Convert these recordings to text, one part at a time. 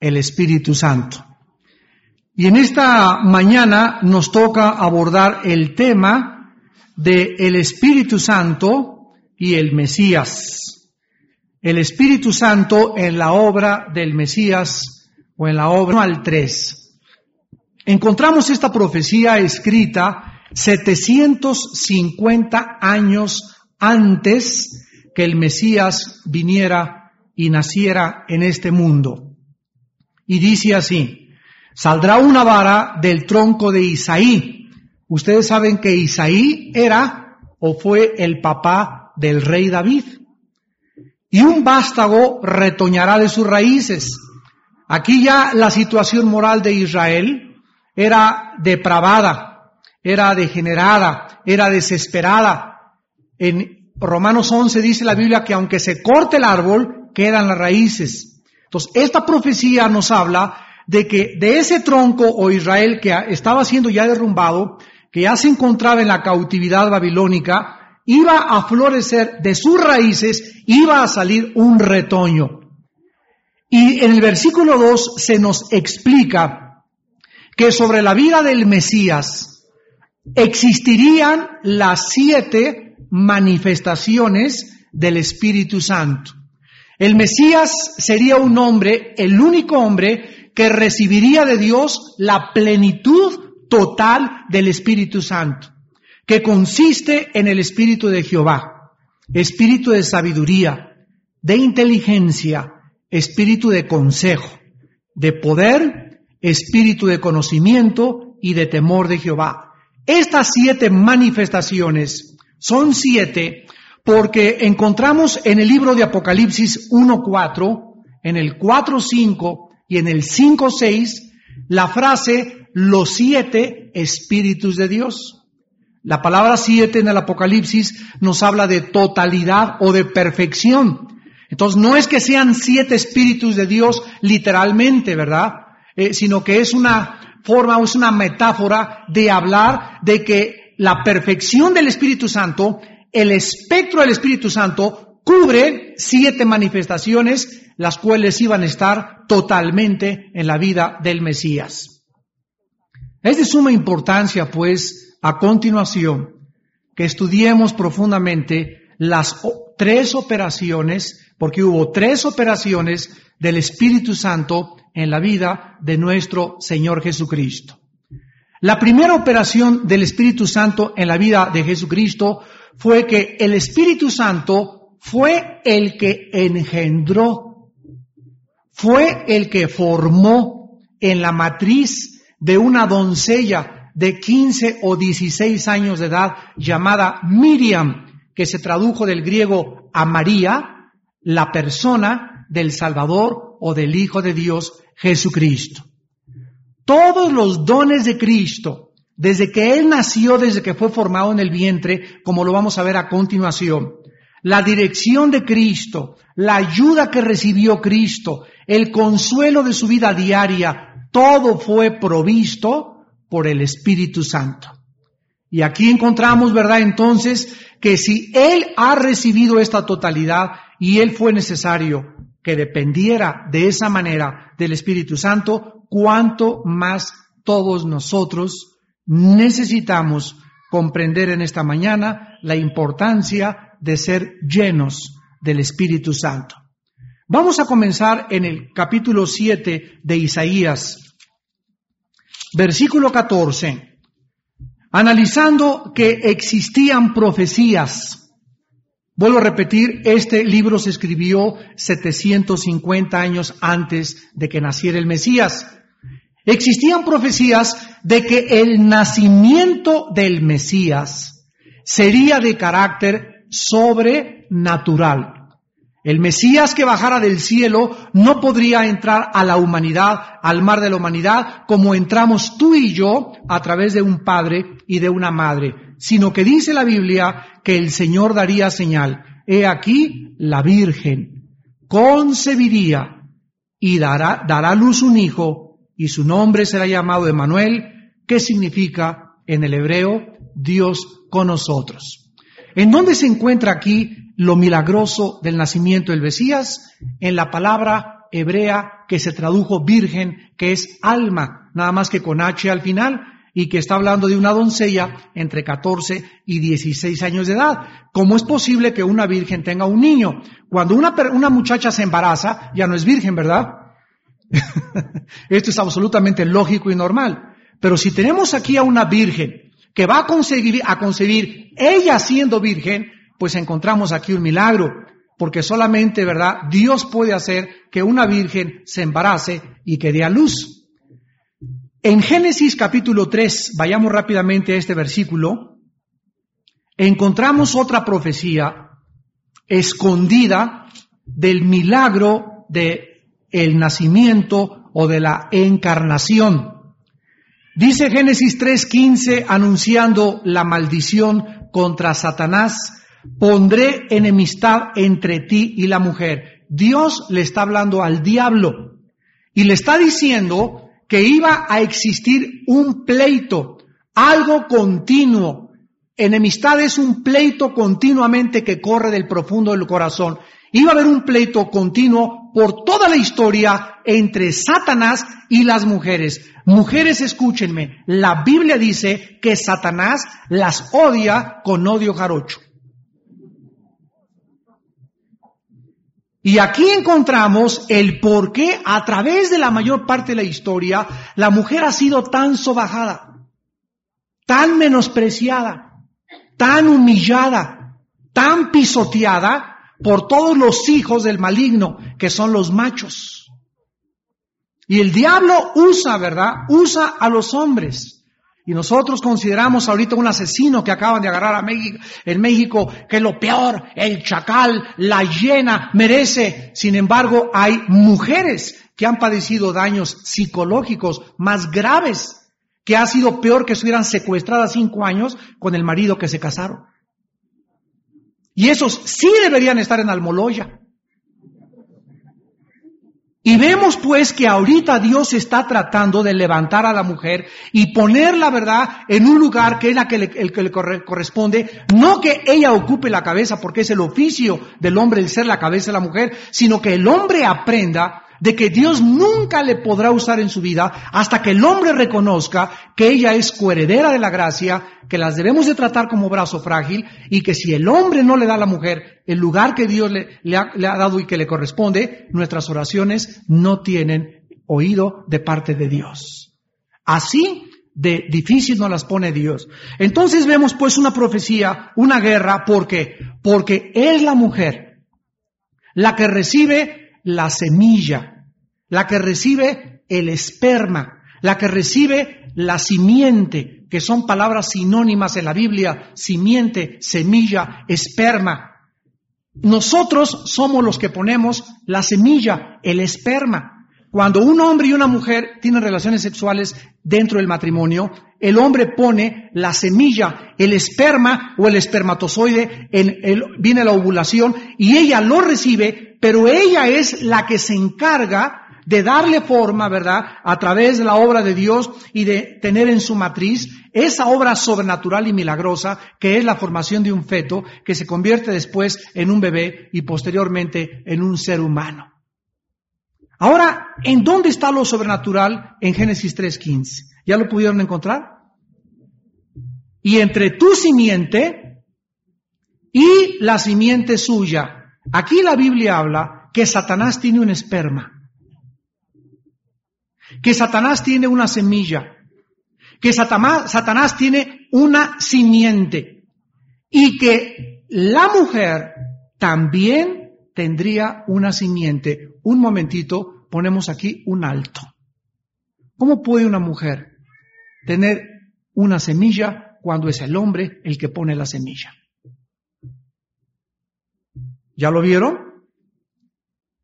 el Espíritu Santo. Y en esta mañana nos toca abordar el tema de el Espíritu Santo y el Mesías. El Espíritu Santo en la obra del Mesías o en la obra al 3. Encontramos esta profecía escrita 750 años antes que el Mesías viniera y naciera en este mundo. Y dice así, saldrá una vara del tronco de Isaí. Ustedes saben que Isaí era o fue el papá del rey David. Y un vástago retoñará de sus raíces. Aquí ya la situación moral de Israel era depravada, era degenerada, era desesperada. En Romanos 11 dice la Biblia que aunque se corte el árbol, quedan las raíces. Entonces, esta profecía nos habla de que de ese tronco o Israel que estaba siendo ya derrumbado, que ya se encontraba en la cautividad babilónica, iba a florecer de sus raíces, iba a salir un retoño. Y en el versículo 2 se nos explica que sobre la vida del Mesías existirían las siete manifestaciones del Espíritu Santo. El Mesías sería un hombre, el único hombre que recibiría de Dios la plenitud total del Espíritu Santo, que consiste en el Espíritu de Jehová, Espíritu de sabiduría, de inteligencia, Espíritu de consejo, de poder, Espíritu de conocimiento y de temor de Jehová. Estas siete manifestaciones son siete porque encontramos en el libro de Apocalipsis 1.4, en el 4.5 y en el 5.6 la frase los siete espíritus de Dios. La palabra siete en el Apocalipsis nos habla de totalidad o de perfección. Entonces no es que sean siete espíritus de Dios literalmente, ¿verdad? Eh, sino que es una forma, es una metáfora de hablar de que la perfección del Espíritu Santo, el espectro del Espíritu Santo cubre siete manifestaciones, las cuales iban a estar totalmente en la vida del Mesías. Es de suma importancia, pues, a continuación, que estudiemos profundamente las tres operaciones, porque hubo tres operaciones del Espíritu Santo en la vida de nuestro Señor Jesucristo. La primera operación del Espíritu Santo en la vida de Jesucristo fue que el Espíritu Santo fue el que engendró, fue el que formó en la matriz de una doncella de 15 o 16 años de edad llamada Miriam, que se tradujo del griego a María, la persona del Salvador o del Hijo de Dios Jesucristo. Todos los dones de Cristo, desde que Él nació, desde que fue formado en el vientre, como lo vamos a ver a continuación, la dirección de Cristo, la ayuda que recibió Cristo, el consuelo de su vida diaria, todo fue provisto por el Espíritu Santo. Y aquí encontramos, ¿verdad? Entonces, que si Él ha recibido esta totalidad y Él fue necesario que dependiera de esa manera del Espíritu Santo, cuánto más todos nosotros necesitamos comprender en esta mañana la importancia de ser llenos del Espíritu Santo. Vamos a comenzar en el capítulo 7 de Isaías, versículo 14, analizando que existían profecías. Vuelvo a repetir, este libro se escribió 750 años antes de que naciera el Mesías. Existían profecías de que el nacimiento del Mesías sería de carácter sobrenatural. El Mesías que bajara del cielo no podría entrar a la humanidad, al mar de la humanidad, como entramos tú y yo a través de un padre y de una madre, sino que dice la Biblia que el Señor daría señal. He aquí la Virgen concebiría y dará, dará luz un hijo y su nombre será llamado Emanuel, que significa en el hebreo Dios con nosotros. ¿En dónde se encuentra aquí lo milagroso del nacimiento del Mesías? En la palabra hebrea que se tradujo virgen, que es alma, nada más que con H al final, y que está hablando de una doncella entre 14 y 16 años de edad. ¿Cómo es posible que una virgen tenga un niño? Cuando una, una muchacha se embaraza, ya no es virgen, ¿verdad? Esto es absolutamente lógico y normal. Pero si tenemos aquí a una virgen que va a concebir, a concebir ella siendo virgen, pues encontramos aquí un milagro, porque solamente, ¿verdad? Dios puede hacer que una virgen se embarace y que dé a luz. En Génesis capítulo 3, vayamos rápidamente a este versículo, encontramos otra profecía escondida del milagro de el nacimiento o de la encarnación. Dice Génesis 3:15 anunciando la maldición contra Satanás, pondré enemistad entre ti y la mujer. Dios le está hablando al diablo y le está diciendo que iba a existir un pleito, algo continuo. Enemistad es un pleito continuamente que corre del profundo del corazón. Iba a haber un pleito continuo por toda la historia entre Satanás y las mujeres. Mujeres, escúchenme, la Biblia dice que Satanás las odia con odio jarocho. Y aquí encontramos el por qué a través de la mayor parte de la historia la mujer ha sido tan sobajada, tan menospreciada, tan humillada, tan pisoteada por todos los hijos del maligno, que son los machos. Y el diablo usa, ¿verdad? Usa a los hombres y nosotros consideramos ahorita un asesino que acaban de agarrar a México, en México, que lo peor, el chacal, la hiena, merece. Sin embargo, hay mujeres que han padecido daños psicológicos más graves, que ha sido peor que estuvieran secuestradas cinco años con el marido que se casaron. Y esos sí deberían estar en Almoloya. Y vemos pues que ahorita Dios está tratando de levantar a la mujer y poner la verdad en un lugar que es la que le, el que le corresponde, no que ella ocupe la cabeza porque es el oficio del hombre el ser la cabeza de la mujer, sino que el hombre aprenda de que Dios nunca le podrá usar en su vida hasta que el hombre reconozca que ella es coheredera de la gracia, que las debemos de tratar como brazo frágil y que si el hombre no le da a la mujer el lugar que Dios le, ha, le ha dado y que le corresponde, nuestras oraciones no tienen oído de parte de Dios. Así de difícil nos las pone Dios. Entonces vemos pues una profecía, una guerra, ¿por qué? Porque es la mujer la que recibe la semilla, la que recibe el esperma, la que recibe la simiente, que son palabras sinónimas en la Biblia, simiente, semilla, esperma. Nosotros somos los que ponemos la semilla, el esperma. Cuando un hombre y una mujer tienen relaciones sexuales dentro del matrimonio, el hombre pone la semilla, el esperma o el espermatozoide, en viene la ovulación y ella lo recibe pero ella es la que se encarga de darle forma, ¿verdad? A través de la obra de Dios y de tener en su matriz esa obra sobrenatural y milagrosa que es la formación de un feto que se convierte después en un bebé y posteriormente en un ser humano. Ahora, ¿en dónde está lo sobrenatural en Génesis 3.15? ¿Ya lo pudieron encontrar? Y entre tu simiente y la simiente suya. Aquí la Biblia habla que Satanás tiene un esperma, que Satanás tiene una semilla, que Satanás, tiene una simiente. Y que la mujer también tendría una simiente. Un momentito, ponemos aquí un alto. ¿Cómo puede una mujer tener una semilla cuando es el hombre el que pone la semilla? ¿Ya lo vieron?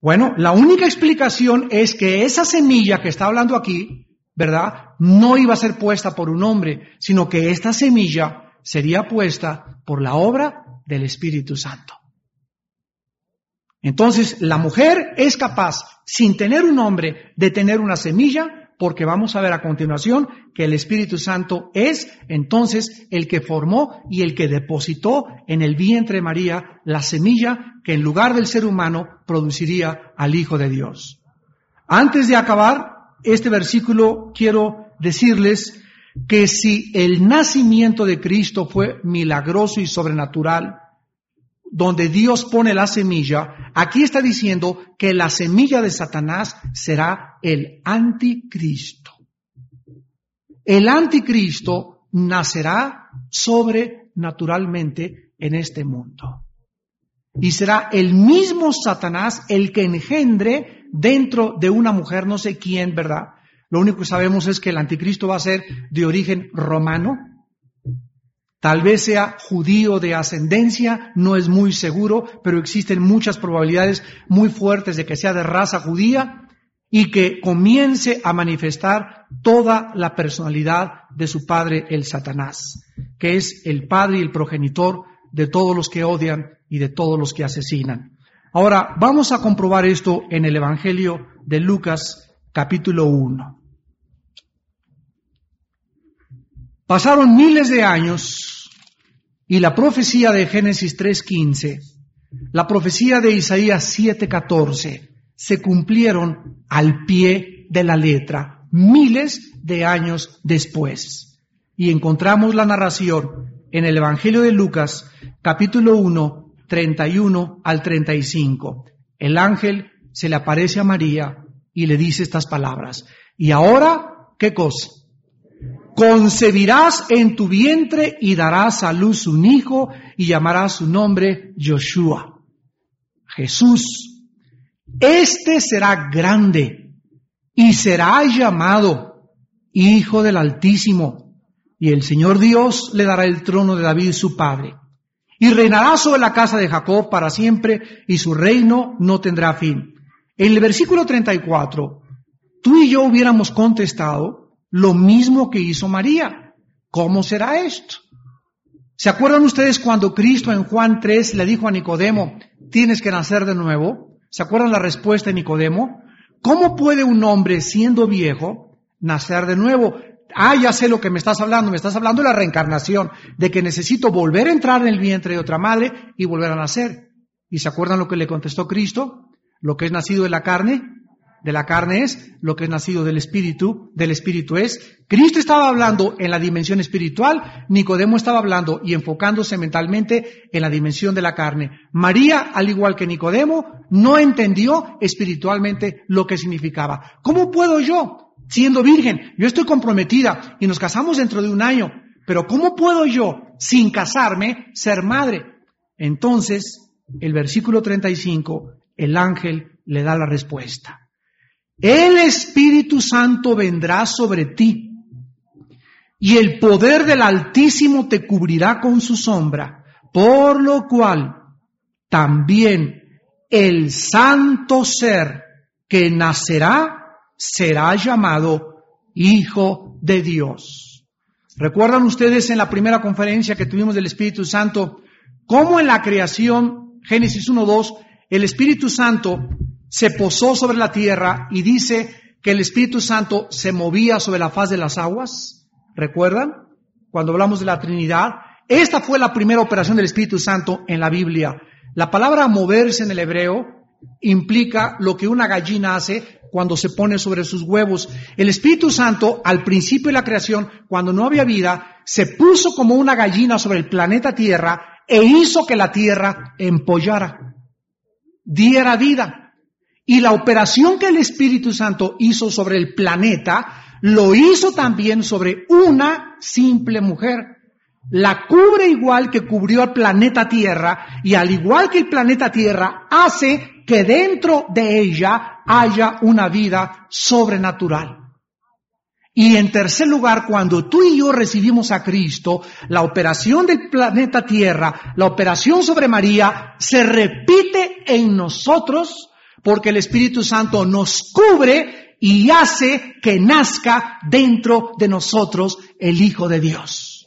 Bueno, la única explicación es que esa semilla que está hablando aquí, ¿verdad? No iba a ser puesta por un hombre, sino que esta semilla sería puesta por la obra del Espíritu Santo. Entonces, la mujer es capaz, sin tener un hombre, de tener una semilla porque vamos a ver a continuación que el Espíritu Santo es entonces el que formó y el que depositó en el vientre de María la semilla que en lugar del ser humano produciría al Hijo de Dios. Antes de acabar este versículo, quiero decirles que si el nacimiento de Cristo fue milagroso y sobrenatural, donde Dios pone la semilla, aquí está diciendo que la semilla de Satanás será el anticristo. El anticristo nacerá sobrenaturalmente en este mundo. Y será el mismo Satanás el que engendre dentro de una mujer, no sé quién, ¿verdad? Lo único que sabemos es que el anticristo va a ser de origen romano, tal vez sea judío de ascendencia, no es muy seguro, pero existen muchas probabilidades muy fuertes de que sea de raza judía y que comience a manifestar toda la personalidad de su padre el Satanás, que es el padre y el progenitor de todos los que odian y de todos los que asesinan. Ahora, vamos a comprobar esto en el Evangelio de Lucas capítulo 1. Pasaron miles de años y la profecía de Génesis 3.15, la profecía de Isaías 7.14 se cumplieron al pie de la letra, miles de años después. Y encontramos la narración en el Evangelio de Lucas, capítulo 1, 31 al 35. El ángel se le aparece a María y le dice estas palabras. Y ahora, ¿qué cosa? Concebirás en tu vientre y darás a luz un hijo y llamarás su nombre Joshua. Jesús. Este será grande y será llamado Hijo del Altísimo. Y el Señor Dios le dará el trono de David su padre. Y reinará sobre la casa de Jacob para siempre y su reino no tendrá fin. En el versículo 34, tú y yo hubiéramos contestado, lo mismo que hizo María. ¿Cómo será esto? ¿Se acuerdan ustedes cuando Cristo en Juan 3 le dijo a Nicodemo, tienes que nacer de nuevo? ¿Se acuerdan la respuesta de Nicodemo? ¿Cómo puede un hombre siendo viejo nacer de nuevo? Ah, ya sé lo que me estás hablando, me estás hablando de la reencarnación, de que necesito volver a entrar en el vientre de otra madre y volver a nacer. ¿Y se acuerdan lo que le contestó Cristo? Lo que es nacido de la carne, de la carne es, lo que es nacido del espíritu, del espíritu es. Cristo estaba hablando en la dimensión espiritual, Nicodemo estaba hablando y enfocándose mentalmente en la dimensión de la carne. María, al igual que Nicodemo, no entendió espiritualmente lo que significaba. ¿Cómo puedo yo, siendo virgen, yo estoy comprometida y nos casamos dentro de un año, pero ¿cómo puedo yo, sin casarme, ser madre? Entonces, el versículo 35, el ángel le da la respuesta. El Espíritu Santo vendrá sobre ti y el poder del Altísimo te cubrirá con su sombra, por lo cual también el santo ser que nacerá será llamado Hijo de Dios. ¿Recuerdan ustedes en la primera conferencia que tuvimos del Espíritu Santo cómo en la creación, Génesis 1.2, el Espíritu Santo se posó sobre la tierra y dice que el Espíritu Santo se movía sobre la faz de las aguas. ¿Recuerdan? Cuando hablamos de la Trinidad. Esta fue la primera operación del Espíritu Santo en la Biblia. La palabra moverse en el hebreo implica lo que una gallina hace cuando se pone sobre sus huevos. El Espíritu Santo, al principio de la creación, cuando no había vida, se puso como una gallina sobre el planeta Tierra e hizo que la Tierra empollara, diera vida. Y la operación que el Espíritu Santo hizo sobre el planeta, lo hizo también sobre una simple mujer. La cubre igual que cubrió al planeta Tierra y al igual que el planeta Tierra hace que dentro de ella haya una vida sobrenatural. Y en tercer lugar, cuando tú y yo recibimos a Cristo, la operación del planeta Tierra, la operación sobre María, se repite en nosotros porque el Espíritu Santo nos cubre y hace que nazca dentro de nosotros el Hijo de Dios.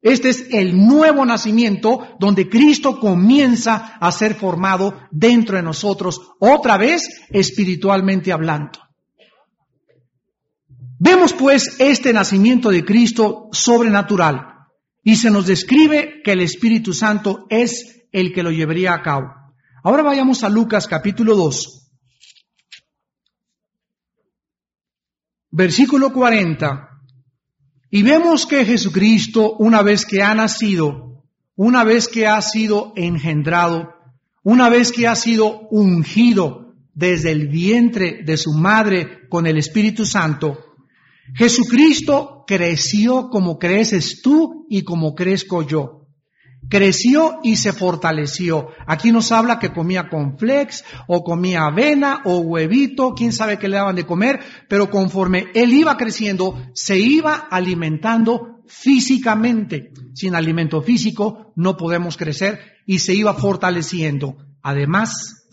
Este es el nuevo nacimiento donde Cristo comienza a ser formado dentro de nosotros, otra vez espiritualmente hablando. Vemos pues este nacimiento de Cristo sobrenatural y se nos describe que el Espíritu Santo es el que lo llevaría a cabo. Ahora vayamos a Lucas capítulo 2. versículo 40. Y vemos que Jesucristo, una vez que ha nacido, una vez que ha sido engendrado, una vez que ha sido ungido desde el vientre de su madre con el Espíritu Santo, Jesucristo creció como creces tú y como crezco yo. Creció y se fortaleció. Aquí nos habla que comía flex o comía avena o huevito, quién sabe qué le daban de comer, pero conforme él iba creciendo, se iba alimentando físicamente. Sin alimento físico no podemos crecer y se iba fortaleciendo. Además,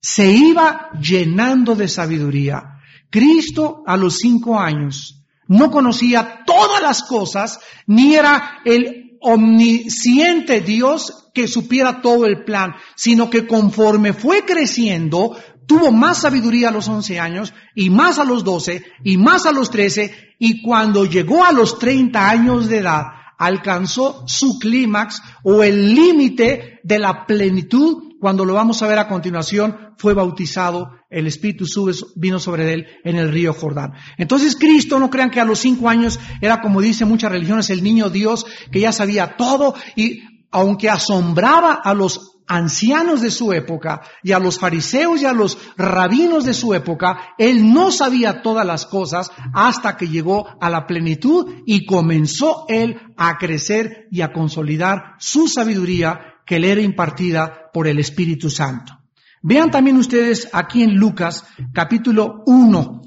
se iba llenando de sabiduría. Cristo a los cinco años no conocía todas las cosas, ni era el omnisciente Dios que supiera todo el plan, sino que conforme fue creciendo, tuvo más sabiduría a los 11 años, y más a los 12, y más a los 13, y cuando llegó a los 30 años de edad, alcanzó su clímax o el límite de la plenitud cuando lo vamos a ver a continuación, fue bautizado, el Espíritu sube, vino sobre él en el río Jordán. Entonces Cristo, no crean que a los cinco años era como dicen muchas religiones, el niño Dios que ya sabía todo y aunque asombraba a los ancianos de su época y a los fariseos y a los rabinos de su época, él no sabía todas las cosas hasta que llegó a la plenitud y comenzó él a crecer y a consolidar su sabiduría que le era impartida por el Espíritu Santo. Vean también ustedes aquí en Lucas capítulo 1,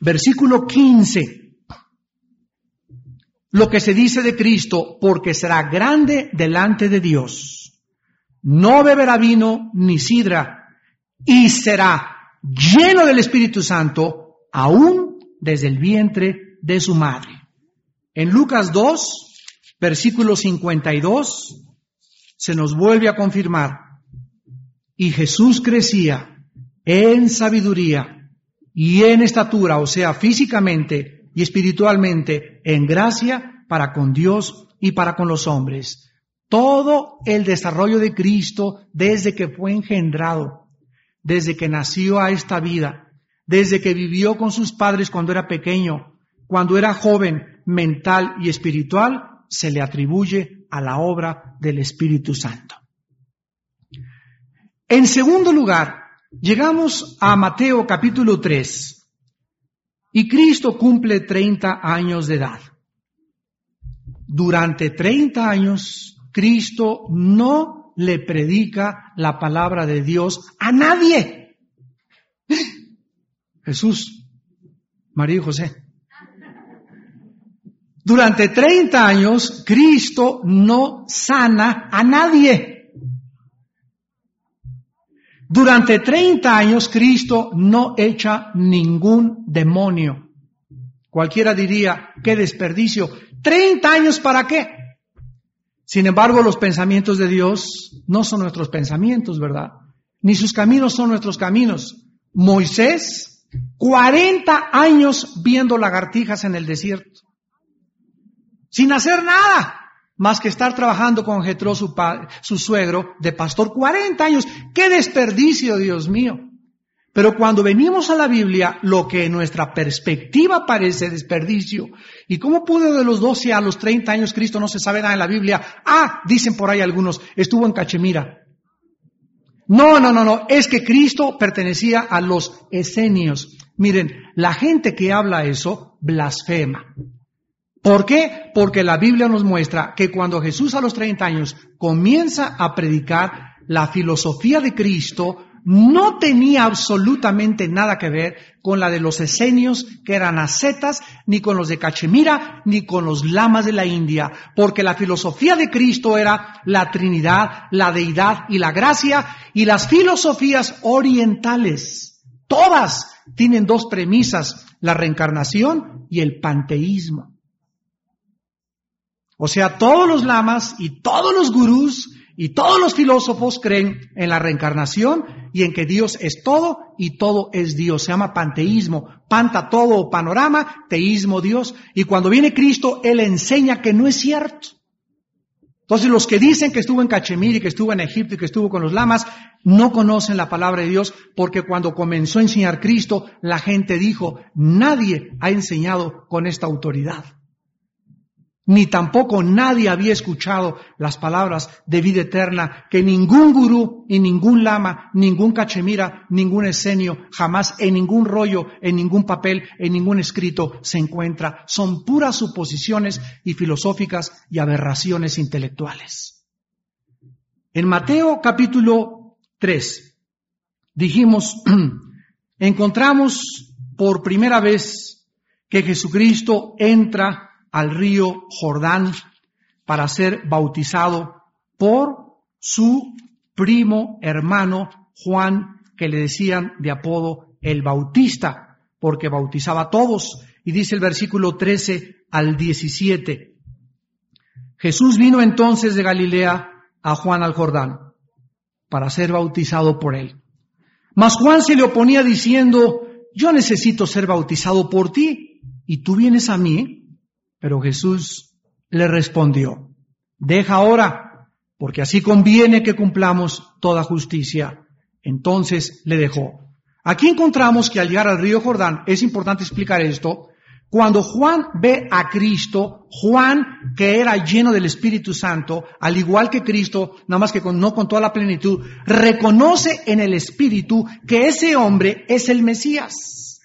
versículo 15, lo que se dice de Cristo, porque será grande delante de Dios. No beberá vino ni sidra y será lleno del Espíritu Santo aún desde el vientre de su madre. En Lucas 2, versículo 52, se nos vuelve a confirmar. Y Jesús crecía en sabiduría y en estatura, o sea, físicamente y espiritualmente, en gracia para con Dios y para con los hombres. Todo el desarrollo de Cristo desde que fue engendrado, desde que nació a esta vida, desde que vivió con sus padres cuando era pequeño, cuando era joven, mental y espiritual, se le atribuye a la obra del Espíritu Santo. En segundo lugar, llegamos a Mateo capítulo 3 y Cristo cumple 30 años de edad. Durante 30 años, Cristo no le predica la palabra de Dios a nadie. Jesús, María y José. Durante 30 años, Cristo no sana a nadie. Durante 30 años, Cristo no echa ningún demonio. Cualquiera diría, qué desperdicio. 30 años para qué? Sin embargo, los pensamientos de Dios no son nuestros pensamientos, ¿verdad? Ni sus caminos son nuestros caminos. Moisés, 40 años viendo lagartijas en el desierto sin hacer nada más que estar trabajando con Jetro, su, su suegro, de pastor, 40 años. ¡Qué desperdicio, Dios mío! Pero cuando venimos a la Biblia, lo que en nuestra perspectiva parece desperdicio, ¿y cómo pudo de los 12 a los 30 años Cristo no se sabe nada en la Biblia? Ah, dicen por ahí algunos, estuvo en Cachemira. No, no, no, no, es que Cristo pertenecía a los esenios. Miren, la gente que habla eso blasfema. ¿Por qué? Porque la Biblia nos muestra que cuando Jesús a los 30 años comienza a predicar, la filosofía de Cristo no tenía absolutamente nada que ver con la de los esenios, que eran ascetas, ni con los de Cachemira, ni con los lamas de la India, porque la filosofía de Cristo era la Trinidad, la deidad y la gracia, y las filosofías orientales, todas tienen dos premisas, la reencarnación y el panteísmo. O sea, todos los lamas y todos los gurús y todos los filósofos creen en la reencarnación y en que Dios es todo y todo es Dios. Se llama panteísmo. Panta todo panorama, teísmo Dios. Y cuando viene Cristo, Él enseña que no es cierto. Entonces los que dicen que estuvo en Cachemir y que estuvo en Egipto y que estuvo con los lamas, no conocen la palabra de Dios porque cuando comenzó a enseñar Cristo, la gente dijo, nadie ha enseñado con esta autoridad ni tampoco nadie había escuchado las palabras de vida eterna que ningún gurú y ningún lama, ningún cachemira, ningún esenio, jamás en ningún rollo, en ningún papel, en ningún escrito se encuentra. Son puras suposiciones y filosóficas y aberraciones intelectuales. En Mateo capítulo 3 dijimos, encontramos por primera vez que Jesucristo entra al río Jordán para ser bautizado por su primo hermano Juan, que le decían de apodo el Bautista, porque bautizaba a todos. Y dice el versículo 13 al 17. Jesús vino entonces de Galilea a Juan al Jordán para ser bautizado por él. Mas Juan se le oponía diciendo, yo necesito ser bautizado por ti y tú vienes a mí. Pero Jesús le respondió, deja ahora, porque así conviene que cumplamos toda justicia. Entonces le dejó. Aquí encontramos que al llegar al río Jordán, es importante explicar esto, cuando Juan ve a Cristo, Juan, que era lleno del Espíritu Santo, al igual que Cristo, nada más que no con toda la plenitud, reconoce en el Espíritu que ese hombre es el Mesías.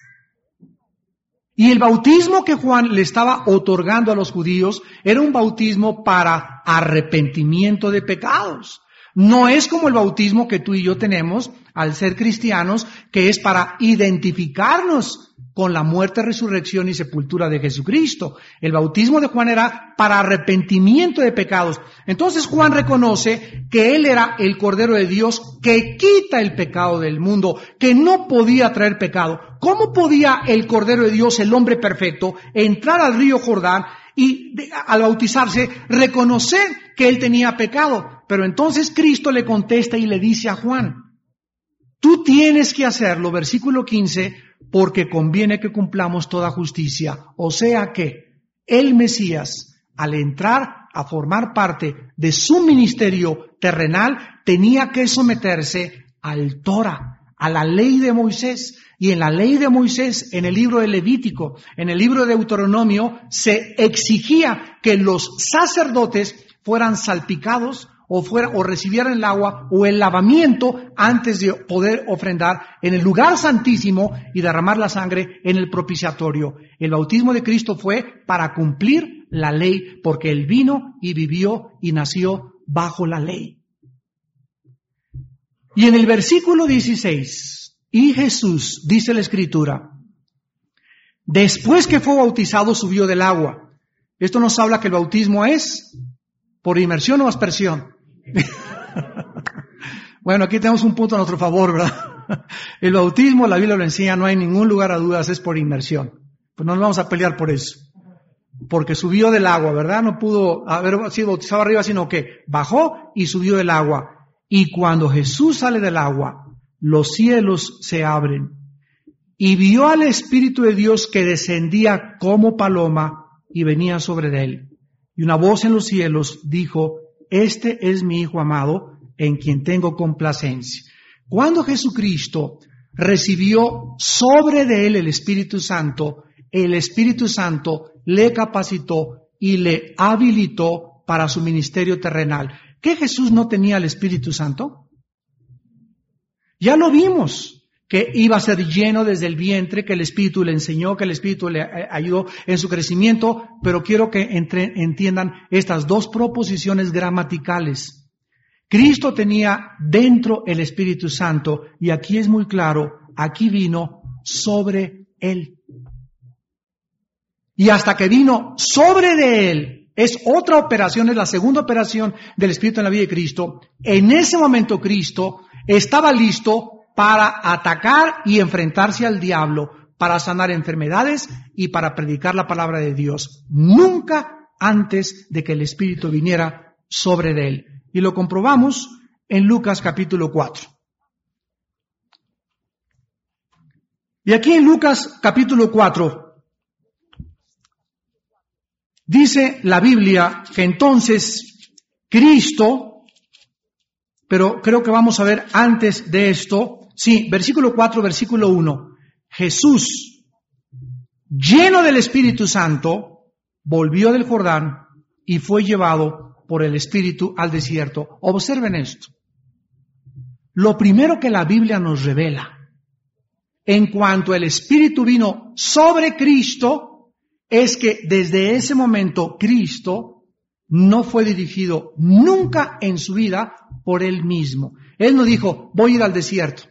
Y el bautismo que Juan le estaba otorgando a los judíos era un bautismo para arrepentimiento de pecados. No es como el bautismo que tú y yo tenemos al ser cristianos, que es para identificarnos con la muerte, resurrección y sepultura de Jesucristo. El bautismo de Juan era para arrepentimiento de pecados. Entonces Juan reconoce que él era el Cordero de Dios que quita el pecado del mundo, que no podía traer pecado. ¿Cómo podía el Cordero de Dios, el hombre perfecto, entrar al río Jordán y al bautizarse reconocer que él tenía pecado? Pero entonces Cristo le contesta y le dice a Juan, tú tienes que hacerlo, versículo 15, porque conviene que cumplamos toda justicia. O sea que el Mesías, al entrar a formar parte de su ministerio terrenal, tenía que someterse al Torah, a la ley de Moisés. Y en la ley de Moisés, en el libro de Levítico, en el libro de Deuteronomio, se exigía que los sacerdotes fueran salpicados o fuera o recibieran el agua o el lavamiento antes de poder ofrendar en el lugar santísimo y derramar la sangre en el propiciatorio. El bautismo de Cristo fue para cumplir la ley, porque él vino y vivió y nació bajo la ley. Y en el versículo 16, y Jesús, dice la escritura, después que fue bautizado subió del agua. Esto nos habla que el bautismo es por inmersión o aspersión. bueno, aquí tenemos un punto a nuestro favor, ¿verdad? El bautismo, la Biblia lo enseña, no hay ningún lugar a dudas, es por inmersión. Pues no nos vamos a pelear por eso. Porque subió del agua, ¿verdad? No pudo haber sido bautizado arriba, sino que bajó y subió del agua. Y cuando Jesús sale del agua, los cielos se abren. Y vio al Espíritu de Dios que descendía como paloma y venía sobre él. Y una voz en los cielos dijo, este es mi Hijo amado en quien tengo complacencia. Cuando Jesucristo recibió sobre de él el Espíritu Santo, el Espíritu Santo le capacitó y le habilitó para su ministerio terrenal. ¿Qué Jesús no tenía el Espíritu Santo? Ya lo vimos que iba a ser lleno desde el vientre, que el Espíritu le enseñó, que el Espíritu le eh, ayudó en su crecimiento, pero quiero que entiendan estas dos proposiciones gramaticales. Cristo tenía dentro el Espíritu Santo y aquí es muy claro, aquí vino sobre él. Y hasta que vino sobre de él, es otra operación, es la segunda operación del Espíritu en la vida de Cristo. En ese momento Cristo estaba listo para atacar y enfrentarse al diablo, para sanar enfermedades y para predicar la palabra de Dios. Nunca antes de que el Espíritu viniera sobre él. Y lo comprobamos en Lucas capítulo 4. Y aquí en Lucas capítulo 4 dice la Biblia que entonces Cristo pero creo que vamos a ver antes de esto, sí, versículo 4, versículo 1, Jesús, lleno del Espíritu Santo, volvió del Jordán y fue llevado por el Espíritu al desierto. Observen esto. Lo primero que la Biblia nos revela en cuanto el Espíritu vino sobre Cristo es que desde ese momento Cristo no fue dirigido nunca en su vida por él mismo. Él no dijo, voy a ir al desierto,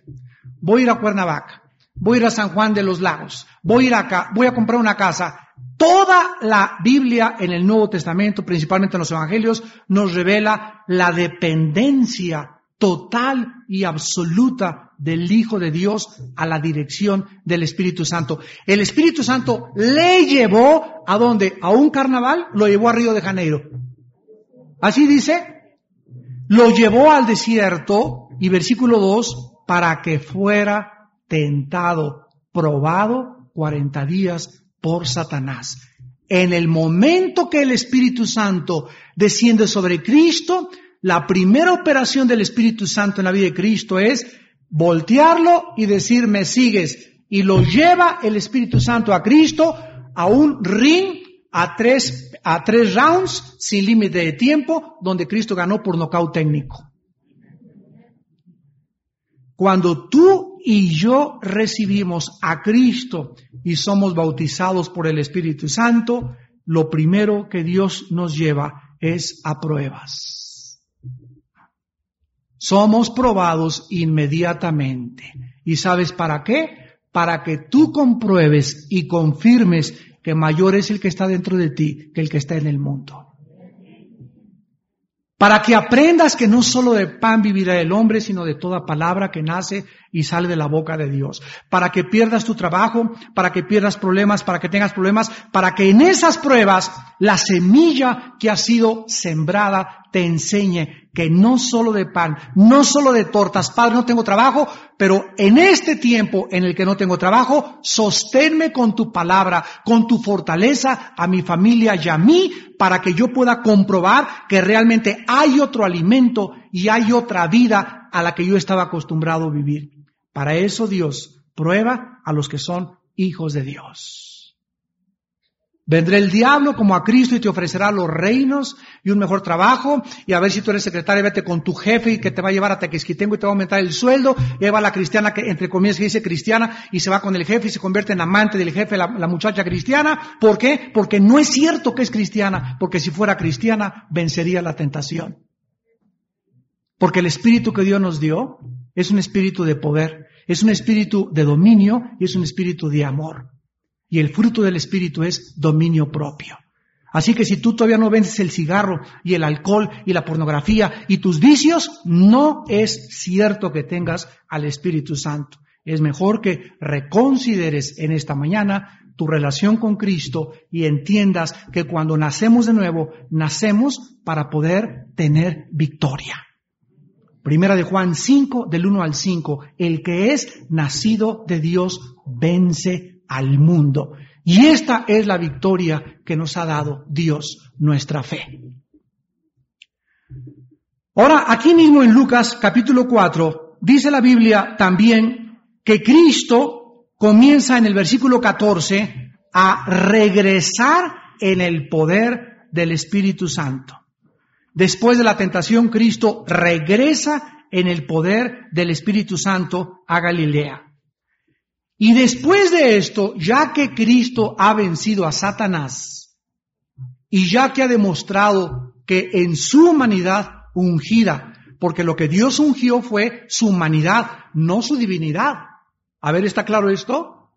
voy a ir a Cuernavaca, voy a ir a San Juan de los Lagos, voy a ir acá, voy a comprar una casa. Toda la Biblia en el Nuevo Testamento, principalmente en los Evangelios, nos revela la dependencia total y absoluta del Hijo de Dios a la dirección del Espíritu Santo. El Espíritu Santo le llevó a donde? A un carnaval, lo llevó a Río de Janeiro. Así dice, lo llevó al desierto y versículo 2, para que fuera tentado, probado 40 días por Satanás. En el momento que el Espíritu Santo desciende sobre Cristo, la primera operación del Espíritu Santo en la vida de Cristo es voltearlo y decir, me sigues. Y lo lleva el Espíritu Santo a Cristo a un ring a tres, a tres rounds sin límite de tiempo, donde Cristo ganó por nocaut técnico. Cuando tú y yo recibimos a Cristo y somos bautizados por el Espíritu Santo, lo primero que Dios nos lleva es a pruebas. Somos probados inmediatamente. ¿Y sabes para qué? Para que tú compruebes y confirmes que mayor es el que está dentro de ti que el que está en el mundo. Para que aprendas que no solo de pan vivirá el hombre, sino de toda palabra que nace y sale de la boca de Dios. Para que pierdas tu trabajo, para que pierdas problemas, para que tengas problemas, para que en esas pruebas la semilla que ha sido sembrada te enseñe que no solo de pan, no solo de tortas, Padre, no tengo trabajo, pero en este tiempo en el que no tengo trabajo, sosténme con tu palabra, con tu fortaleza a mi familia y a mí, para que yo pueda comprobar que realmente hay otro alimento y hay otra vida a la que yo estaba acostumbrado a vivir. Para eso Dios prueba a los que son hijos de Dios. Vendrá el diablo como a Cristo y te ofrecerá los reinos y un mejor trabajo y a ver si tú eres secretario, vete con tu jefe y que te va a llevar a Tequisquitengo y te va a aumentar el sueldo. Y va la cristiana que entre comillas que dice cristiana y se va con el jefe y se convierte en amante del jefe, la, la muchacha cristiana. ¿Por qué? Porque no es cierto que es cristiana, porque si fuera cristiana vencería la tentación. Porque el espíritu que Dios nos dio es un espíritu de poder, es un espíritu de dominio y es un espíritu de amor. Y el fruto del Espíritu es dominio propio. Así que si tú todavía no vences el cigarro y el alcohol y la pornografía y tus vicios, no es cierto que tengas al Espíritu Santo. Es mejor que reconsideres en esta mañana tu relación con Cristo y entiendas que cuando nacemos de nuevo, nacemos para poder tener victoria. Primera de Juan 5, del 1 al 5, el que es nacido de Dios vence al mundo. Y esta es la victoria que nos ha dado Dios, nuestra fe. Ahora, aquí mismo en Lucas capítulo 4, dice la Biblia también que Cristo comienza en el versículo 14 a regresar en el poder del Espíritu Santo. Después de la tentación, Cristo regresa en el poder del Espíritu Santo a Galilea. Y después de esto, ya que Cristo ha vencido a Satanás y ya que ha demostrado que en su humanidad ungida, porque lo que Dios ungió fue su humanidad, no su divinidad. A ver, ¿está claro esto?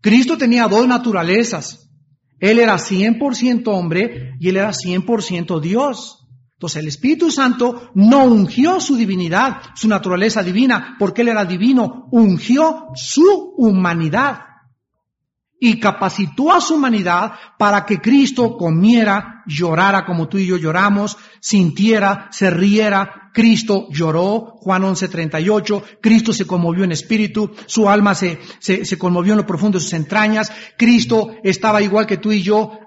Cristo tenía dos naturalezas. Él era 100% hombre y él era 100% Dios. Entonces el Espíritu Santo no ungió su divinidad, su naturaleza divina, porque Él era divino, ungió su humanidad y capacitó a su humanidad para que Cristo comiera, llorara como tú y yo lloramos, sintiera, se riera. Cristo lloró, Juan 11:38, Cristo se conmovió en espíritu, su alma se, se, se conmovió en lo profundo de sus entrañas, Cristo estaba igual que tú y yo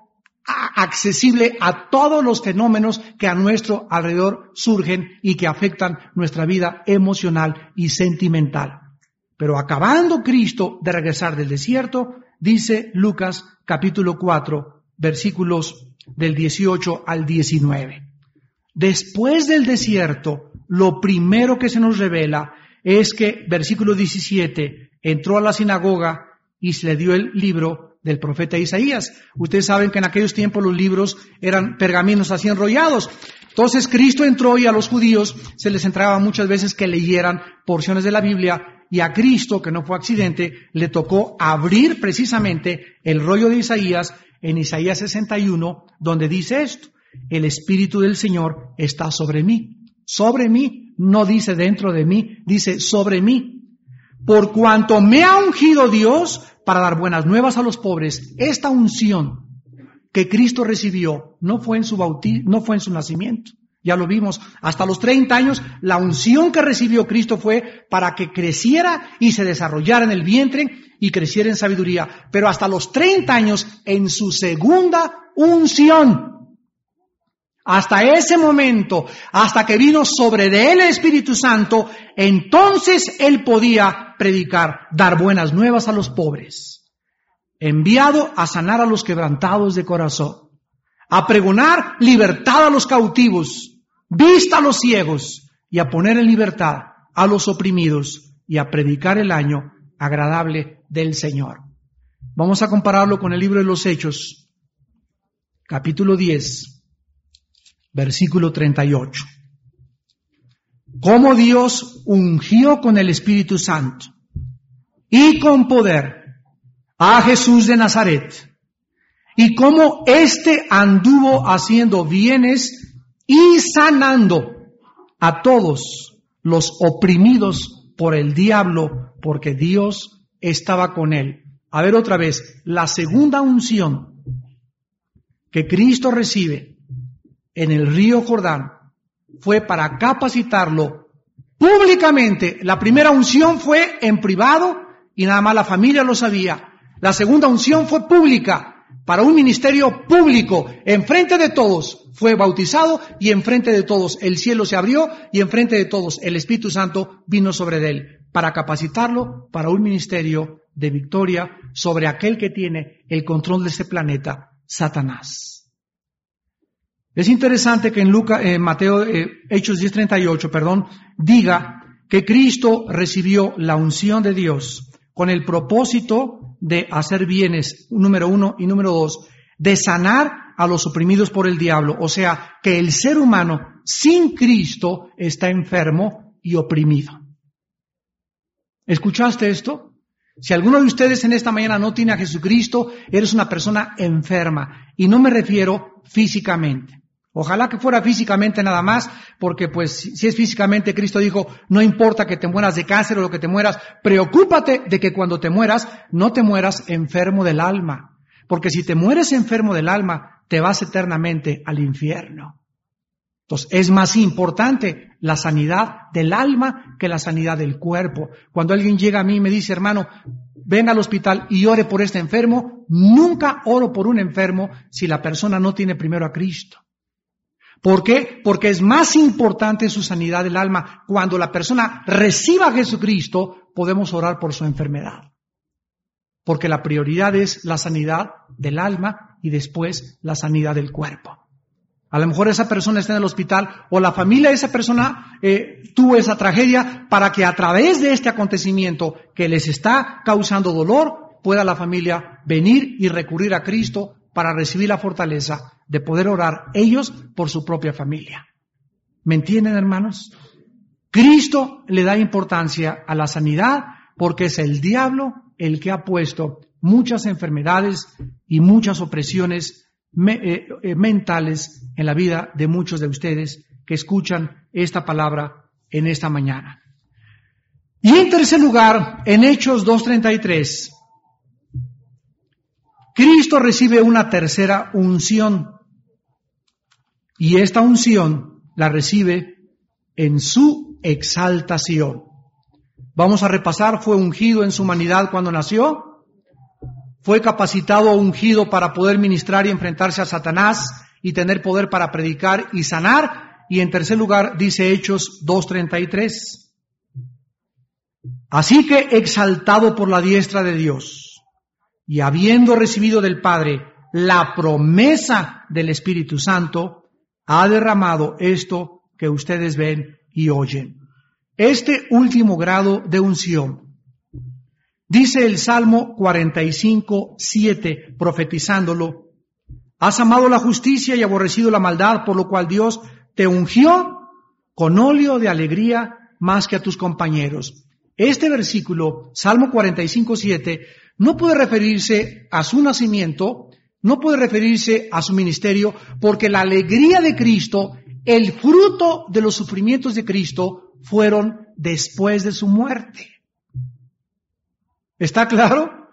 accesible a todos los fenómenos que a nuestro alrededor surgen y que afectan nuestra vida emocional y sentimental. Pero acabando Cristo de regresar del desierto, dice Lucas capítulo 4, versículos del 18 al 19. Después del desierto, lo primero que se nos revela es que, versículo 17, entró a la sinagoga y se le dio el libro del profeta Isaías. Ustedes saben que en aquellos tiempos los libros eran pergaminos así enrollados. Entonces Cristo entró y a los judíos se les entregaba muchas veces que leyeran porciones de la Biblia y a Cristo, que no fue accidente, le tocó abrir precisamente el rollo de Isaías en Isaías 61, donde dice esto, el Espíritu del Señor está sobre mí. Sobre mí, no dice dentro de mí, dice sobre mí. Por cuanto me ha ungido Dios para dar buenas nuevas a los pobres, esta unción que Cristo recibió no fue en su bautismo, no fue en su nacimiento. Ya lo vimos, hasta los 30 años la unción que recibió Cristo fue para que creciera y se desarrollara en el vientre y creciera en sabiduría. Pero hasta los 30 años en su segunda unción. Hasta ese momento, hasta que vino sobre de él el Espíritu Santo, entonces él podía predicar, dar buenas nuevas a los pobres, enviado a sanar a los quebrantados de corazón, a pregonar libertad a los cautivos, vista a los ciegos y a poner en libertad a los oprimidos y a predicar el año agradable del Señor. Vamos a compararlo con el libro de los Hechos, capítulo 10, versículo 38. Cómo Dios ungió con el Espíritu Santo y con poder a Jesús de Nazaret y cómo éste anduvo haciendo bienes y sanando a todos los oprimidos por el diablo, porque Dios estaba con él. A ver otra vez, la segunda unción que Cristo recibe en el río Jordán fue para capacitarlo públicamente. La primera unción fue en privado y nada más la familia lo sabía. La segunda unción fue pública para un ministerio público, enfrente de todos, fue bautizado y enfrente de todos el cielo se abrió y enfrente de todos el Espíritu Santo vino sobre él para capacitarlo para un ministerio de victoria sobre aquel que tiene el control de este planeta, Satanás. Es interesante que en Lucas, eh, Mateo, eh, Hechos 10:38, perdón, diga que Cristo recibió la unción de Dios con el propósito de hacer bienes, número uno, y número dos, de sanar a los oprimidos por el diablo. O sea, que el ser humano sin Cristo está enfermo y oprimido. ¿Escuchaste esto? Si alguno de ustedes en esta mañana no tiene a Jesucristo, eres una persona enferma. Y no me refiero físicamente. Ojalá que fuera físicamente nada más, porque pues si es físicamente, Cristo dijo, no importa que te mueras de cáncer o lo que te mueras, preocúpate de que cuando te mueras, no te mueras enfermo del alma. Porque si te mueres enfermo del alma, te vas eternamente al infierno. Entonces, es más importante la sanidad del alma que la sanidad del cuerpo. Cuando alguien llega a mí y me dice, hermano, ven al hospital y ore por este enfermo, nunca oro por un enfermo si la persona no tiene primero a Cristo. ¿Por qué? Porque es más importante su sanidad del alma. Cuando la persona reciba a Jesucristo, podemos orar por su enfermedad. Porque la prioridad es la sanidad del alma y después la sanidad del cuerpo. A lo mejor esa persona está en el hospital o la familia de esa persona eh, tuvo esa tragedia para que a través de este acontecimiento que les está causando dolor pueda la familia venir y recurrir a Cristo para recibir la fortaleza de poder orar ellos por su propia familia. ¿Me entienden, hermanos? Cristo le da importancia a la sanidad porque es el diablo el que ha puesto muchas enfermedades y muchas opresiones eh, eh, mentales en la vida de muchos de ustedes que escuchan esta palabra en esta mañana. Y en tercer lugar, en Hechos 2.33, Cristo recibe una tercera unción y esta unción la recibe en su exaltación. Vamos a repasar, fue ungido en su humanidad cuando nació, fue capacitado o ungido para poder ministrar y enfrentarse a Satanás y tener poder para predicar y sanar. Y en tercer lugar, dice Hechos 2.33. Así que exaltado por la diestra de Dios y habiendo recibido del Padre la promesa del Espíritu Santo, ha derramado esto que ustedes ven y oyen. Este último grado de unción Dice el Salmo 45, 7, profetizándolo, has amado la justicia y aborrecido la maldad, por lo cual Dios te ungió con óleo de alegría más que a tus compañeros. Este versículo, Salmo 45, 7, no puede referirse a su nacimiento, no puede referirse a su ministerio, porque la alegría de Cristo, el fruto de los sufrimientos de Cristo, fueron después de su muerte. ¿Está claro?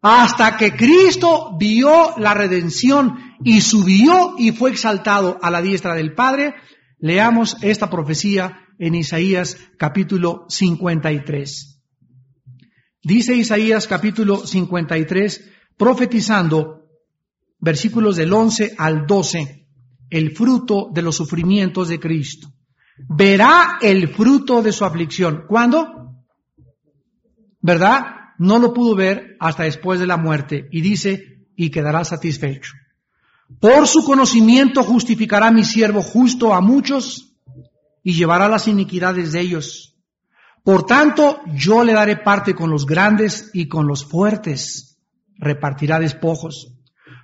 Hasta que Cristo vio la redención y subió y fue exaltado a la diestra del Padre, leamos esta profecía en Isaías capítulo 53. Dice Isaías capítulo 53, profetizando versículos del 11 al 12, el fruto de los sufrimientos de Cristo. Verá el fruto de su aflicción. ¿Cuándo? ¿Verdad? no lo pudo ver hasta después de la muerte y dice, y quedará satisfecho. Por su conocimiento justificará mi siervo justo a muchos y llevará las iniquidades de ellos. Por tanto, yo le daré parte con los grandes y con los fuertes. Repartirá despojos.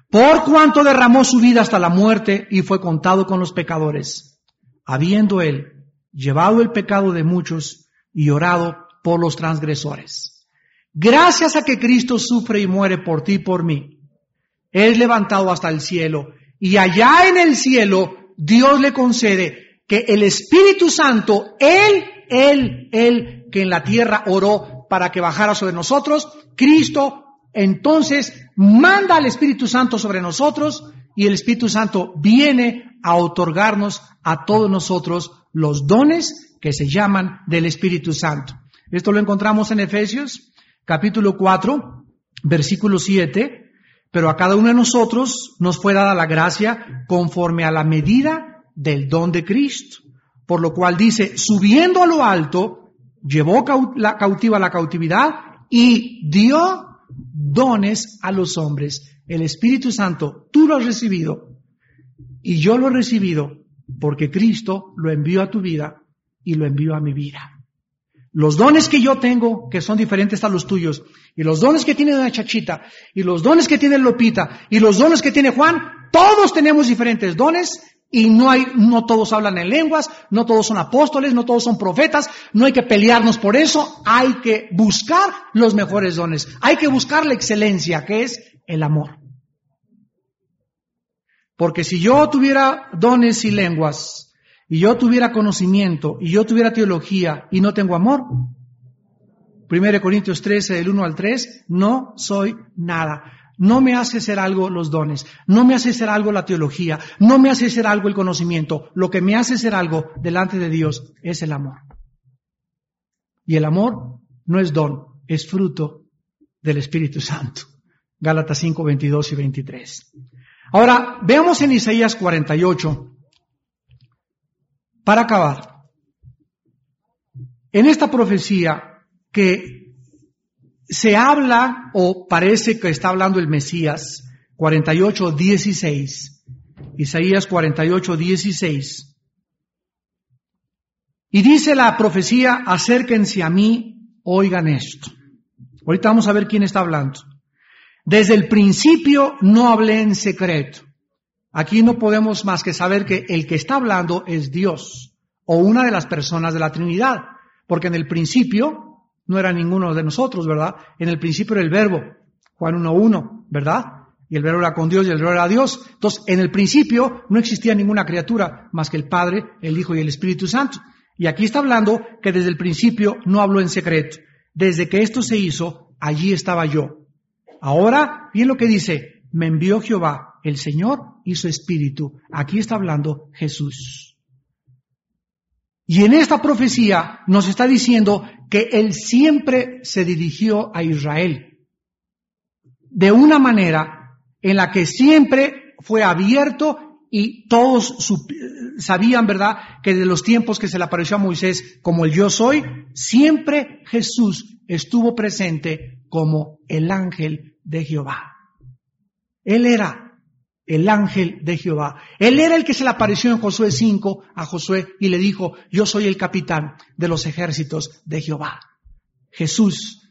Por cuanto derramó su vida hasta la muerte y fue contado con los pecadores, habiendo él llevado el pecado de muchos y orado por los transgresores. Gracias a que Cristo sufre y muere por ti y por mí, es levantado hasta el cielo y allá en el cielo Dios le concede que el Espíritu Santo, Él, Él, Él, que en la tierra oró para que bajara sobre nosotros, Cristo entonces manda al Espíritu Santo sobre nosotros y el Espíritu Santo viene a otorgarnos a todos nosotros los dones que se llaman del Espíritu Santo. Esto lo encontramos en Efesios capítulo 4, versículo 7, pero a cada uno de nosotros nos fue dada la gracia conforme a la medida del don de Cristo. Por lo cual dice, subiendo a lo alto, llevó la cautiva la cautividad y dio dones a los hombres. El Espíritu Santo, tú lo has recibido y yo lo he recibido porque Cristo lo envió a tu vida y lo envió a mi vida. Los dones que yo tengo, que son diferentes a los tuyos, y los dones que tiene la Chachita, y los dones que tiene Lopita, y los dones que tiene Juan, todos tenemos diferentes dones, y no hay, no todos hablan en lenguas, no todos son apóstoles, no todos son profetas, no hay que pelearnos por eso, hay que buscar los mejores dones, hay que buscar la excelencia, que es el amor. Porque si yo tuviera dones y lenguas, y yo tuviera conocimiento y yo tuviera teología y no tengo amor, 1 Corintios 13, del 1 al 3, no soy nada. No me hace ser algo los dones, no me hace ser algo la teología, no me hace ser algo el conocimiento. Lo que me hace ser algo delante de Dios es el amor. Y el amor no es don, es fruto del Espíritu Santo. Gálatas 5, 22 y 23. Ahora, veamos en Isaías 48, para acabar, en esta profecía que se habla o parece que está hablando el Mesías, 48, 16, Isaías 48, 16, y dice la profecía, acérquense a mí, oigan esto. Ahorita vamos a ver quién está hablando. Desde el principio no hablé en secreto. Aquí no podemos más que saber que el que está hablando es Dios o una de las personas de la Trinidad, porque en el principio no era ninguno de nosotros, ¿verdad? En el principio era el verbo, Juan 1.1, ¿verdad? Y el verbo era con Dios y el verbo era Dios. Entonces, en el principio no existía ninguna criatura más que el Padre, el Hijo y el Espíritu Santo. Y aquí está hablando que desde el principio no habló en secreto. Desde que esto se hizo, allí estaba yo. Ahora, bien lo que dice, me envió Jehová el Señor y su Espíritu. Aquí está hablando Jesús. Y en esta profecía nos está diciendo que Él siempre se dirigió a Israel. de una manera en la que siempre fue abierto y todos sabían, ¿verdad?, que de los tiempos que se le apareció a Moisés como el yo soy, siempre Jesús estuvo presente como el ángel de Jehová. Él era el ángel de Jehová. Él era el que se le apareció en Josué 5 a Josué y le dijo, yo soy el capitán de los ejércitos de Jehová. Jesús,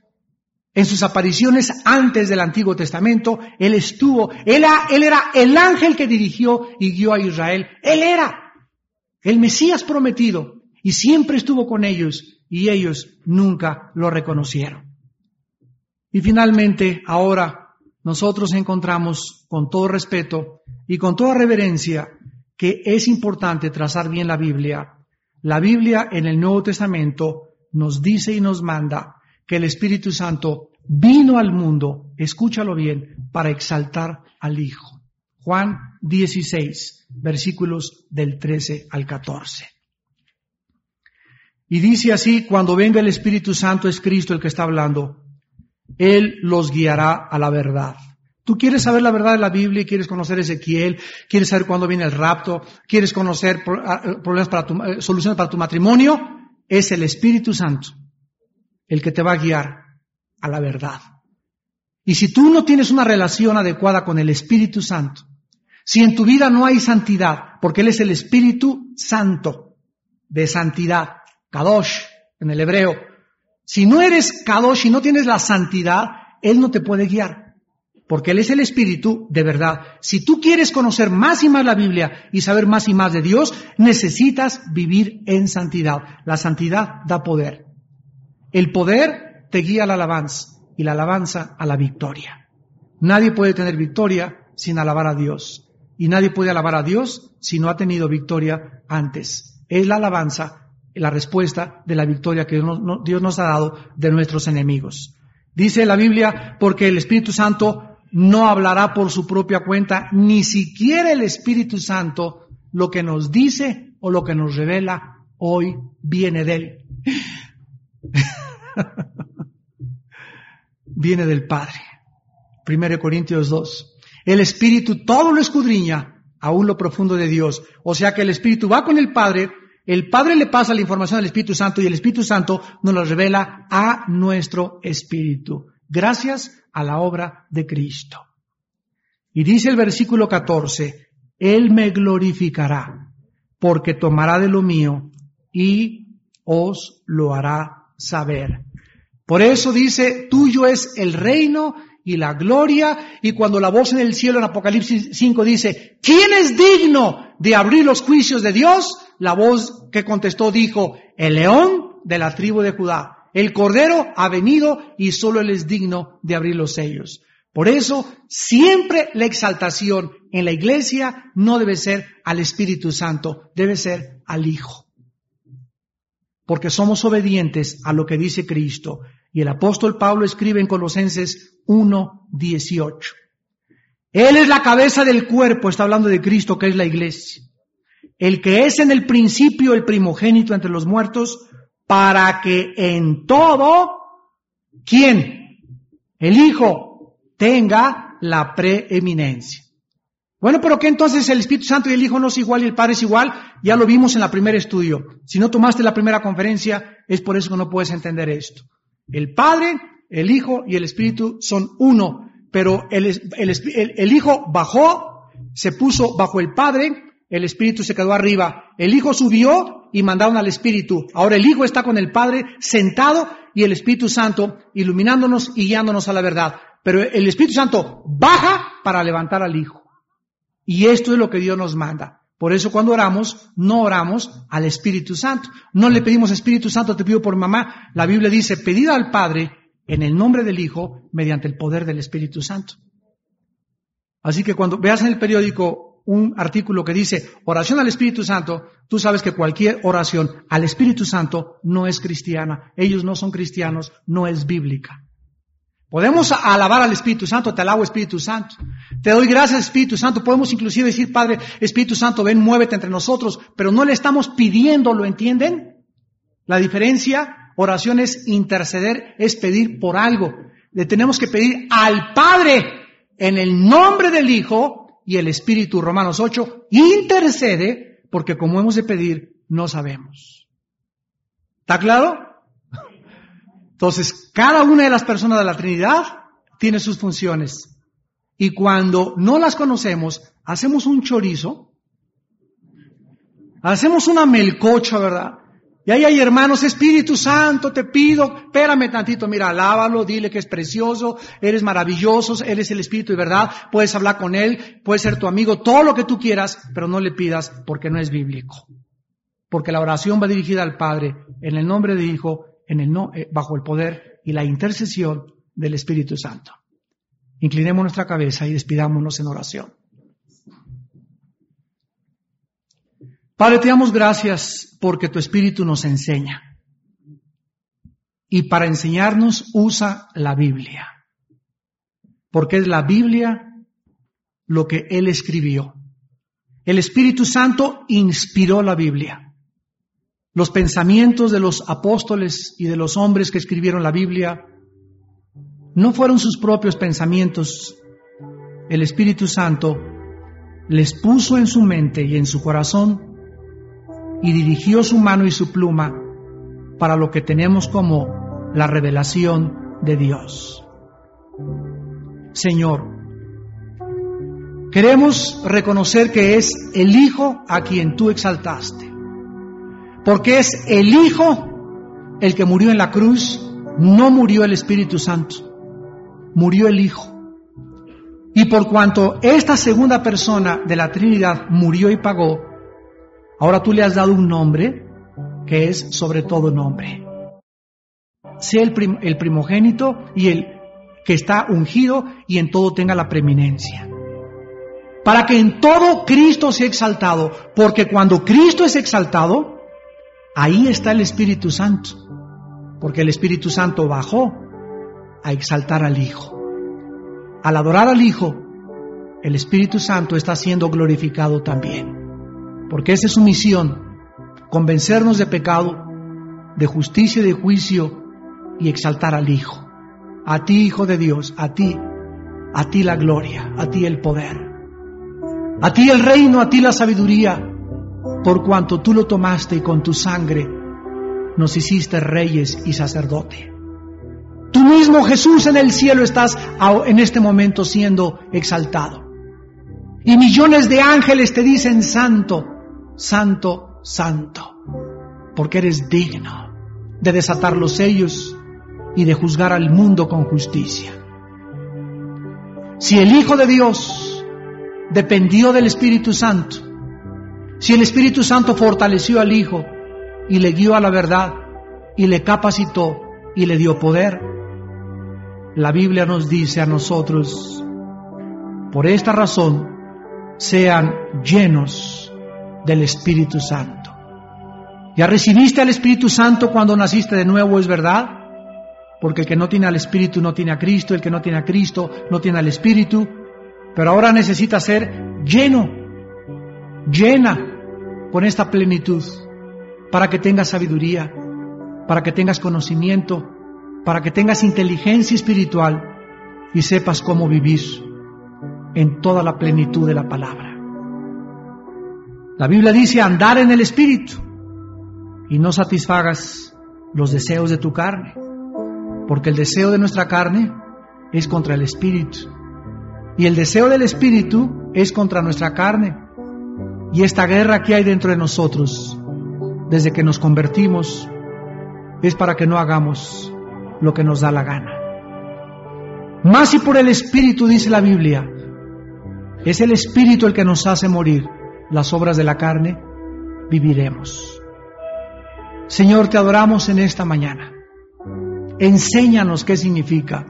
en sus apariciones antes del Antiguo Testamento, Él estuvo, él, él era el ángel que dirigió y guió a Israel. Él era el Mesías prometido y siempre estuvo con ellos y ellos nunca lo reconocieron. Y finalmente, ahora nosotros encontramos con todo respeto y con toda reverencia que es importante trazar bien la Biblia. La Biblia en el Nuevo Testamento nos dice y nos manda que el Espíritu Santo vino al mundo, escúchalo bien, para exaltar al Hijo. Juan 16, versículos del 13 al 14. Y dice así, cuando venga el Espíritu Santo es Cristo el que está hablando, él los guiará a la verdad. Tú quieres saber la verdad de la Biblia, quieres conocer Ezequiel, quieres saber cuándo viene el rapto, quieres conocer ah, problemas para tu, eh, soluciones para tu matrimonio, es el Espíritu Santo el que te va a guiar a la verdad. Y si tú no tienes una relación adecuada con el Espíritu Santo, si en tu vida no hay santidad, porque Él es el Espíritu Santo de santidad, Kadosh en el hebreo, si no eres Kadosh y no tienes la santidad, Él no te puede guiar. Porque Él es el Espíritu de verdad. Si tú quieres conocer más y más la Biblia y saber más y más de Dios, necesitas vivir en santidad. La santidad da poder. El poder te guía a la alabanza y la alabanza a la victoria. Nadie puede tener victoria sin alabar a Dios. Y nadie puede alabar a Dios si no ha tenido victoria antes. Es la alabanza la respuesta de la victoria que Dios nos ha dado de nuestros enemigos. Dice la Biblia, porque el Espíritu Santo no hablará por su propia cuenta, ni siquiera el Espíritu Santo lo que nos dice o lo que nos revela hoy viene de Él. viene del Padre. 1 Corintios 2. El Espíritu todo lo escudriña, aún lo profundo de Dios. O sea que el Espíritu va con el Padre el Padre le pasa la información al Espíritu Santo y el Espíritu Santo nos la revela a nuestro espíritu, gracias a la obra de Cristo. Y dice el versículo 14, Él me glorificará, porque tomará de lo mío y os lo hará saber. Por eso dice, tuyo es el reino y la gloria, y cuando la voz en el cielo en Apocalipsis 5 dice, ¿quién es digno de abrir los juicios de Dios? La voz que contestó dijo, el león de la tribu de Judá. El cordero ha venido y solo él es digno de abrir los sellos. Por eso, siempre la exaltación en la iglesia no debe ser al Espíritu Santo, debe ser al Hijo. Porque somos obedientes a lo que dice Cristo. Y el apóstol Pablo escribe en Colosenses 1.18. Él es la cabeza del cuerpo, está hablando de Cristo que es la iglesia. El que es en el principio el primogénito entre los muertos, para que en todo, ¿quién? El Hijo tenga la preeminencia. Bueno, pero ¿qué entonces el Espíritu Santo y el Hijo no es igual y el Padre es igual? Ya lo vimos en la primera estudio. Si no tomaste la primera conferencia, es por eso que no puedes entender esto. El Padre, el Hijo y el Espíritu son uno, pero el, Hijo bajó, se puso bajo el Padre, el Espíritu se quedó arriba, el Hijo subió y mandaron al Espíritu. Ahora el Hijo está con el Padre sentado y el Espíritu Santo iluminándonos y guiándonos a la verdad. Pero el Espíritu Santo baja para levantar al Hijo. Y esto es lo que Dios nos manda. Por eso cuando oramos, no oramos al Espíritu Santo. No le pedimos Espíritu Santo, te pido por mamá. La Biblia dice, pedid al Padre en el nombre del Hijo mediante el poder del Espíritu Santo. Así que cuando veas en el periódico un artículo que dice oración al Espíritu Santo, tú sabes que cualquier oración al Espíritu Santo no es cristiana. Ellos no son cristianos, no es bíblica. Podemos alabar al Espíritu Santo, te alabo Espíritu Santo. Te doy gracias Espíritu Santo. Podemos inclusive decir, Padre, Espíritu Santo, ven, muévete entre nosotros, pero no le estamos pidiendo, ¿lo entienden? La diferencia, oración es interceder, es pedir por algo. le tenemos que pedir al Padre en el nombre del Hijo y el Espíritu, Romanos 8, intercede porque como hemos de pedir, no sabemos. ¿Está claro? Entonces, cada una de las personas de la Trinidad tiene sus funciones. Y cuando no las conocemos, hacemos un chorizo, hacemos una melcocha, ¿verdad? Y ahí hay hermanos, Espíritu Santo, te pido, espérame tantito, mira, alábalo, dile que es precioso, eres maravilloso, eres el Espíritu de verdad, puedes hablar con Él, puedes ser tu amigo, todo lo que tú quieras, pero no le pidas porque no es bíblico. Porque la oración va dirigida al Padre en el nombre de Hijo, en el no, eh, bajo el poder y la intercesión del Espíritu Santo. Inclinemos nuestra cabeza y despidámonos en oración. Padre, te damos gracias porque tu Espíritu nos enseña. Y para enseñarnos usa la Biblia. Porque es la Biblia lo que Él escribió. El Espíritu Santo inspiró la Biblia. Los pensamientos de los apóstoles y de los hombres que escribieron la Biblia no fueron sus propios pensamientos. El Espíritu Santo les puso en su mente y en su corazón y dirigió su mano y su pluma para lo que tenemos como la revelación de Dios. Señor, queremos reconocer que es el Hijo a quien tú exaltaste, porque es el Hijo el que murió en la cruz, no murió el Espíritu Santo, murió el Hijo. Y por cuanto esta segunda persona de la Trinidad murió y pagó, Ahora tú le has dado un nombre que es sobre todo nombre. Sea el, el primogénito y el que está ungido y en todo tenga la preeminencia. Para que en todo Cristo sea exaltado, porque cuando Cristo es exaltado, ahí está el Espíritu Santo, porque el Espíritu Santo bajó a exaltar al Hijo. Al adorar al Hijo, el Espíritu Santo está siendo glorificado también porque esa es su misión, convencernos de pecado, de justicia y de juicio y exaltar al Hijo. A ti, Hijo de Dios, a ti, a ti la gloria, a ti el poder, a ti el reino, a ti la sabiduría, por cuanto tú lo tomaste y con tu sangre nos hiciste reyes y sacerdote. Tú mismo, Jesús, en el cielo estás en este momento siendo exaltado. Y millones de ángeles te dicen, Santo, Santo, Santo, porque eres digno de desatar los sellos y de juzgar al mundo con justicia. Si el Hijo de Dios dependió del Espíritu Santo, si el Espíritu Santo fortaleció al Hijo y le guió a la verdad y le capacitó y le dio poder, la Biblia nos dice a nosotros, por esta razón, sean llenos del Espíritu Santo. ¿Ya recibiste al Espíritu Santo cuando naciste de nuevo, es verdad? Porque el que no tiene al Espíritu no tiene a Cristo, el que no tiene a Cristo no tiene al Espíritu, pero ahora necesita ser lleno, llena con esta plenitud, para que tengas sabiduría, para que tengas conocimiento, para que tengas inteligencia espiritual y sepas cómo vivir en toda la plenitud de la palabra. La Biblia dice andar en el Espíritu y no satisfagas los deseos de tu carne, porque el deseo de nuestra carne es contra el Espíritu y el deseo del Espíritu es contra nuestra carne. Y esta guerra que hay dentro de nosotros, desde que nos convertimos, es para que no hagamos lo que nos da la gana. Más y por el Espíritu, dice la Biblia, es el Espíritu el que nos hace morir las obras de la carne, viviremos. Señor, te adoramos en esta mañana. Enséñanos qué significa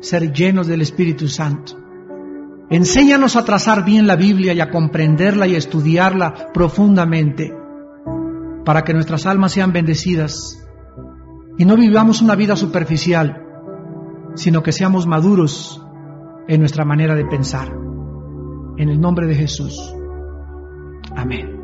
ser llenos del Espíritu Santo. Enséñanos a trazar bien la Biblia y a comprenderla y a estudiarla profundamente para que nuestras almas sean bendecidas y no vivamos una vida superficial, sino que seamos maduros en nuestra manera de pensar. En el nombre de Jesús. Amén.